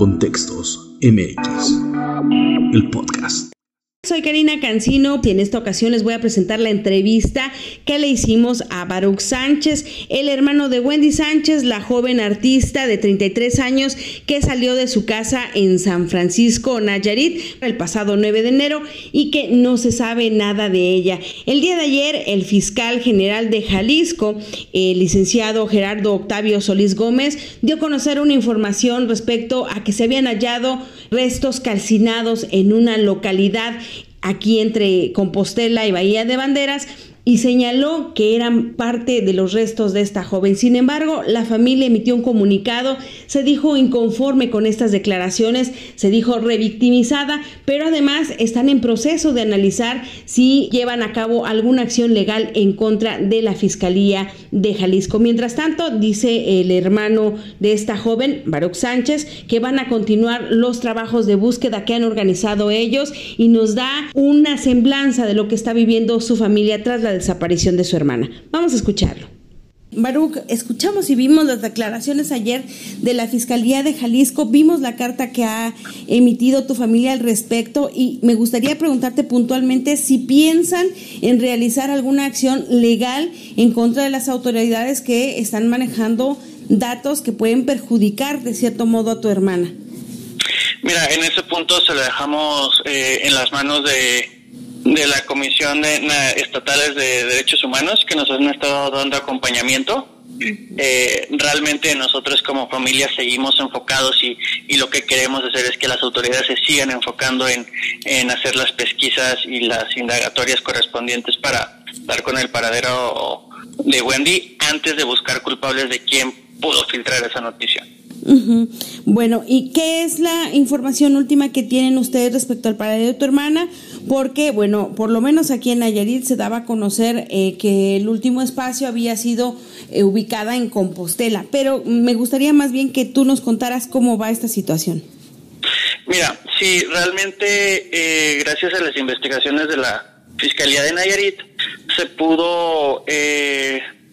Contextos MX, el podcast. Soy Karina Cancino y en esta ocasión les voy a presentar la entrevista que le hicimos a Baruch Sánchez, el hermano de Wendy Sánchez, la joven artista de 33 años que salió de su casa en San Francisco, Nayarit, el pasado 9 de enero y que no se sabe nada de ella. El día de ayer, el fiscal general de Jalisco, el licenciado Gerardo Octavio Solís Gómez, dio a conocer una información respecto a que se habían hallado restos calcinados en una localidad aquí entre Compostela y Bahía de Banderas y señaló que eran parte de los restos de esta joven. Sin embargo, la familia emitió un comunicado, se dijo inconforme con estas declaraciones, se dijo revictimizada, pero además están en proceso de analizar si llevan a cabo alguna acción legal en contra de la Fiscalía de Jalisco. Mientras tanto, dice el hermano de esta joven, Baruch Sánchez, que van a continuar los trabajos de búsqueda que han organizado ellos y nos da una semblanza de lo que está viviendo su familia tras la desaparición de su hermana. Vamos a escucharlo. Baruch, escuchamos y vimos las declaraciones ayer de la Fiscalía de Jalisco, vimos la carta que ha emitido tu familia al respecto y me gustaría preguntarte puntualmente si piensan en realizar alguna acción legal en contra de las autoridades que están manejando datos que pueden perjudicar de cierto modo a tu hermana. Mira, en ese punto se lo dejamos eh, en las manos de de la Comisión de, Estatales de Derechos Humanos que nos han estado dando acompañamiento. Eh, realmente nosotros como familia seguimos enfocados y, y, lo que queremos hacer es que las autoridades se sigan enfocando en, en hacer las pesquisas y las indagatorias correspondientes para dar con el paradero de Wendy antes de buscar culpables de quién pudo filtrar esa noticia. Bueno, ¿y qué es la información última que tienen ustedes respecto al paradero de tu hermana? Porque, bueno, por lo menos aquí en Nayarit se daba a conocer eh, que el último espacio había sido eh, ubicada en Compostela, pero me gustaría más bien que tú nos contaras cómo va esta situación. Mira, sí, realmente eh, gracias a las investigaciones de la Fiscalía de Nayarit se pudo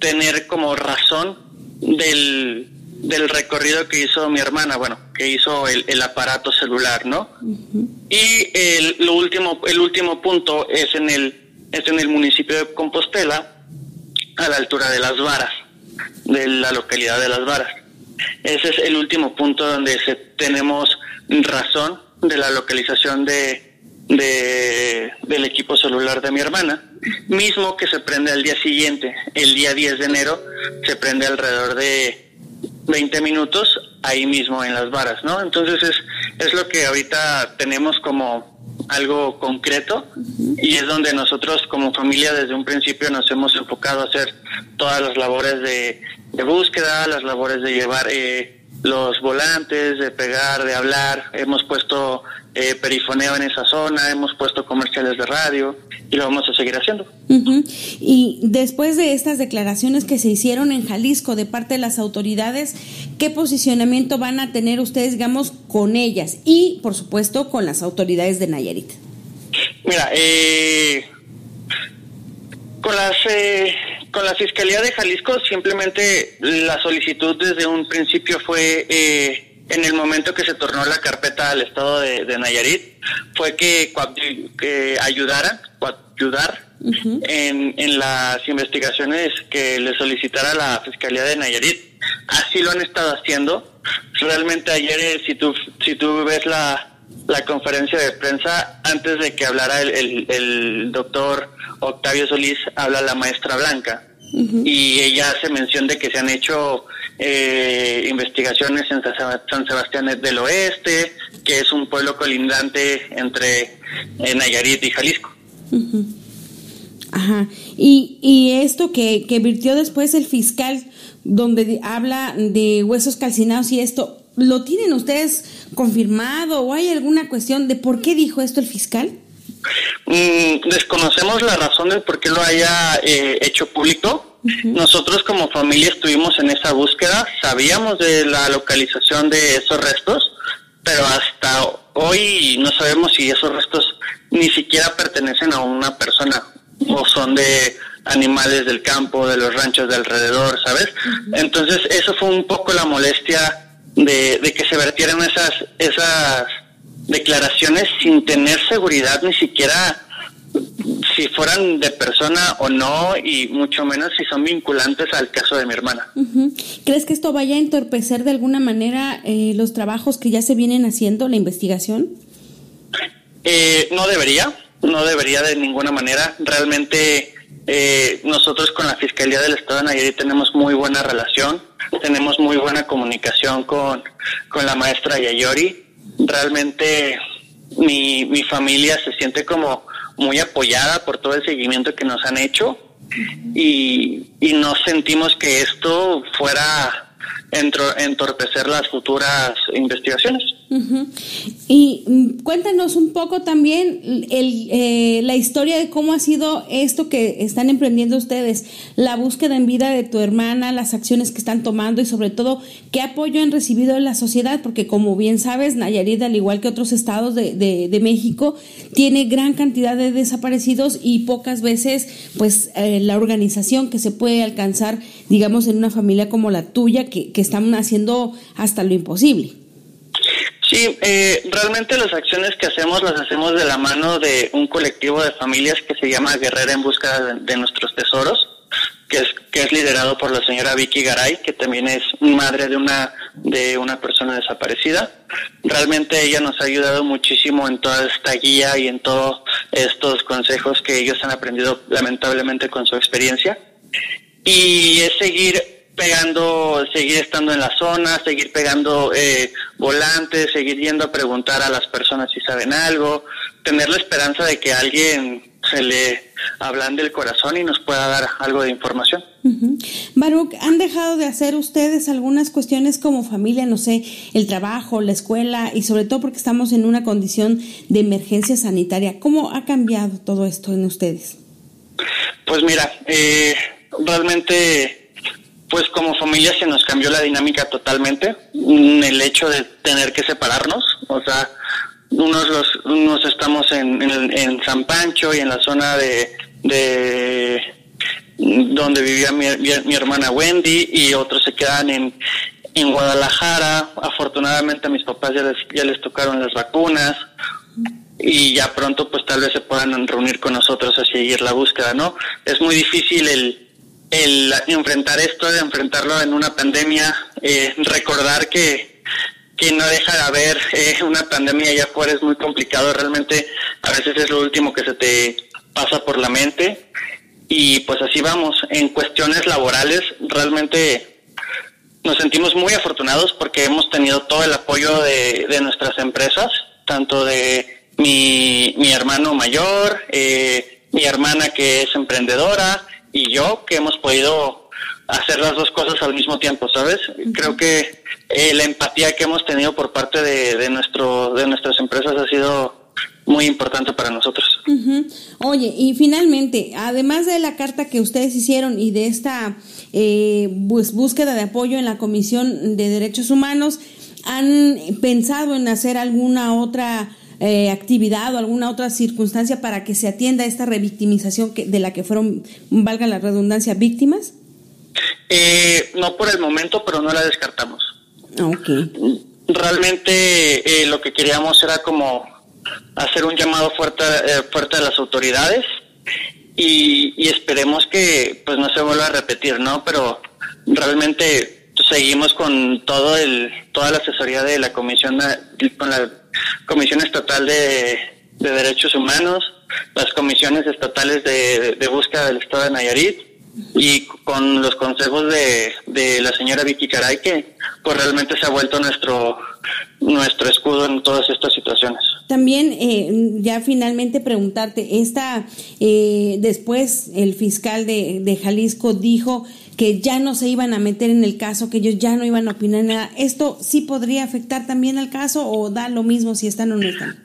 tener como razón del del recorrido que hizo mi hermana, bueno, que hizo el, aparato celular, ¿no? Y el, lo último, el último punto es en el, es en el municipio de Compostela, a la altura de Las Varas, de la localidad de Las Varas. Ese es el último punto donde se, tenemos razón de la localización de, de, del equipo celular de mi hermana, mismo que se prende al día siguiente, el día 10 de enero, se prende alrededor de 20 minutos ahí mismo en las varas, ¿no? Entonces es, es lo que ahorita tenemos como algo concreto y es donde nosotros como familia desde un principio nos hemos enfocado a hacer todas las labores de, de búsqueda, las labores de llevar eh, los volantes, de pegar, de hablar, hemos puesto eh, perifoneo en esa zona, hemos puesto comerciales de radio y lo vamos a seguir haciendo. Y después de estas declaraciones que se hicieron en Jalisco de parte de las autoridades, ¿qué posicionamiento van a tener ustedes, digamos, con ellas y, por supuesto, con las autoridades de Nayarit? Mira, eh, con las eh, con la Fiscalía de Jalisco simplemente la solicitud desde un principio fue eh, en el momento que se tornó la carpeta al estado de, Nayarit fue que, que ayudaran, ayudar en, en las investigaciones que le solicitara la Fiscalía de Nayarit. Así lo han estado haciendo. Realmente ayer, eh, si tú, si tú ves la, la conferencia de prensa, antes de que hablara el, el, doctor Octavio Solís, habla la maestra Blanca. Y ella hace mención de que se han hecho eh, investigaciones en San Sebastián del Oeste, que es un pueblo colindante entre eh, Nayarit y Jalisco. Ajá. Y, y esto que, que virtió después el fiscal, donde habla de huesos calcinados y esto, ¿lo tienen ustedes confirmado o hay alguna cuestión de por qué dijo esto el fiscal? Mm, desconocemos la razón del por qué lo haya eh, hecho público. Nosotros como familia estuvimos en esa búsqueda, sabíamos de la localización de esos restos, pero hasta hoy no sabemos si esos restos ni siquiera pertenecen a una persona o son de animales del campo, de los ranchos de alrededor, ¿sabes? Entonces, eso fue un poco la molestia de, de que se vertieran esas, esas declaraciones sin tener seguridad ni siquiera si fueran de persona o no y mucho menos si son vinculantes al caso de mi hermana. ¿Crees que esto vaya a entorpecer de alguna manera eh, los trabajos que ya se vienen haciendo, la investigación? Eh, no debería, no debería de ninguna manera. Realmente eh, nosotros con la Fiscalía del Estado de Nayarit tenemos muy buena relación, tenemos muy buena comunicación con, con la maestra Yayori. Realmente mi, mi familia se siente como muy apoyada por todo el seguimiento que nos han hecho y, y no sentimos que esto fuera entorpecer las futuras investigaciones. Y mm, cuéntanos un poco también el, eh, la historia de cómo ha sido esto que están emprendiendo ustedes, la búsqueda en vida de tu hermana, las acciones que están tomando y sobre todo qué apoyo han recibido de la sociedad, porque como bien sabes, Nayarit, al igual que otros estados de, de, México, tiene gran cantidad de desaparecidos y pocas veces pues eh, la organización que se puede alcanzar, digamos, en una familia como la tuya, que, que están haciendo hasta lo imposible. Sí, eh, realmente las acciones que hacemos las hacemos de la mano de un colectivo de familias que se llama Guerrera en Busca de, Nuestros Tesoros, que es, que es liderado por la señora Vicky Garay, que también es madre de una, de una persona desaparecida. Realmente ella nos ha ayudado muchísimo en toda esta guía y en todos estos consejos que ellos han aprendido lamentablemente con su experiencia. Y es seguir pegando, seguir estando en la zona, seguir pegando eh, volantes, seguir yendo a preguntar a las personas si saben algo, tener la esperanza de que alguien se le hablan del corazón y nos pueda dar algo de información. Baruch, ¿han dejado de hacer ustedes algunas cuestiones como familia, no sé, el trabajo, la escuela y sobre todo porque estamos en una condición de emergencia sanitaria? ¿Cómo ha cambiado todo esto en ustedes? Pues mira, eh, realmente pues como familia se nos cambió la dinámica totalmente, mm, el hecho de tener que separarnos, o sea, unos los unos estamos en, en, San Pancho y en la zona de, de donde vivía mi, hermana Wendy y otros se quedan en, en Guadalajara. Afortunadamente a mis papás ya les, ya les tocaron las vacunas y ya pronto pues tal vez se puedan reunir con nosotros a seguir la búsqueda, ¿no? Es muy difícil el el enfrentar esto, de enfrentarlo en una pandemia, eh, recordar que, que no deja de haber eh, una pandemia allá afuera es muy complicado, realmente a veces es lo último que se te pasa por la mente y pues así vamos. En cuestiones laborales realmente nos sentimos muy afortunados porque hemos tenido todo el apoyo de, de nuestras empresas, tanto de mi, mi hermano mayor, eh, mi hermana que es emprendedora, y yo que hemos podido hacer las dos cosas al mismo tiempo, ¿sabes? Creo que eh, la empatía que hemos tenido por parte de, nuestro de nuestras empresas ha sido muy importante para nosotros. Oye, y finalmente, además de la carta que ustedes hicieron y de esta eh, pues, búsqueda de apoyo en la Comisión de Derechos Humanos, ¿han pensado en hacer alguna otra eh, actividad o alguna otra circunstancia para que se atienda esta revictimización que, de la que fueron, valga la redundancia, víctimas? Eh, no por el momento, pero no la descartamos. Okay. Realmente eh, lo que queríamos era como hacer un llamado fuerte, fuerte a las autoridades y, y, esperemos que pues no se vuelva a repetir, ¿no? Pero realmente seguimos con todo el toda la asesoría de la comisión con la Comisión Estatal de, Derechos Humanos, las comisiones estatales de, búsqueda del Estado de Nayarit y con los consejos de, de la señora Vicky Caray, que pues realmente se ha vuelto nuestro, nuestro escudo en todas estas situaciones. También, eh, ya finalmente preguntarte, esta, eh, después el fiscal de, de Jalisco dijo que ya no se iban a meter en el caso, que ellos ya no iban a opinar nada. ¿Esto sí podría afectar también al caso o da lo mismo si están o no están?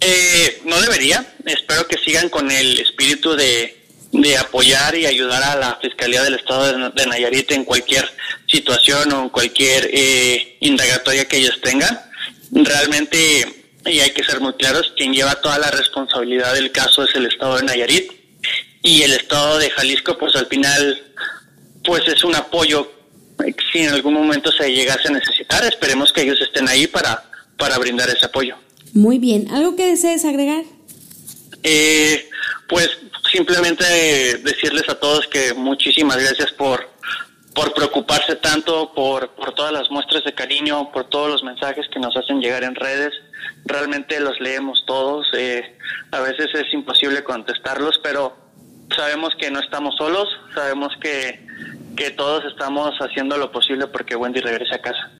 Eh, no debería. Espero que sigan con el espíritu de, de apoyar y ayudar a la Fiscalía del Estado de, Nayarit en cualquier situación o en cualquier eh, indagatoria que ellos tengan. Realmente, y hay que ser muy claros, quien lleva toda la responsabilidad del caso es el Estado de Nayarit y el Estado de Jalisco, pues al final pues es un apoyo si en algún momento se llegase a necesitar, esperemos que ellos estén ahí para, para brindar ese apoyo. Muy bien, ¿algo que desees agregar? Eh, pues simplemente decirles a todos que muchísimas gracias por, por preocuparse tanto, por, por todas las muestras de cariño, por todos los mensajes que nos hacen llegar en redes. Realmente los leemos todos. Eh, a veces es imposible contestarlos, pero sabemos que no estamos solos, sabemos que, que todos estamos haciendo lo posible porque Wendy regrese a casa.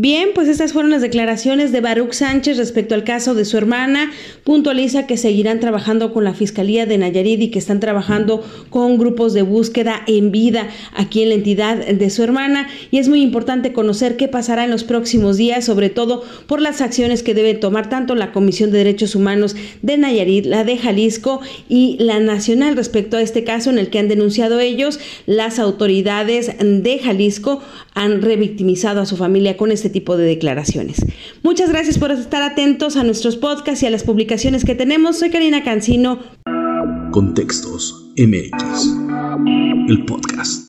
Bien, pues estas fueron las declaraciones de Baruch Sánchez respecto al caso de su hermana. Puntualiza que seguirán trabajando con la Fiscalía de Nayarit y que están trabajando con grupos de búsqueda en vida aquí en la entidad de su hermana. Y es muy importante conocer qué pasará en los próximos días, sobre todo por las acciones que debe tomar tanto la Comisión de Derechos Humanos de Nayarit, la de Jalisco y la nacional respecto a este caso en el que han denunciado ellos. Las autoridades de Jalisco han revictimizado a su familia con este tipo de declaraciones. Muchas gracias por estar atentos a nuestros podcasts y a las publicaciones que tenemos. Soy Karina Cancino. Contextos MX, el podcast.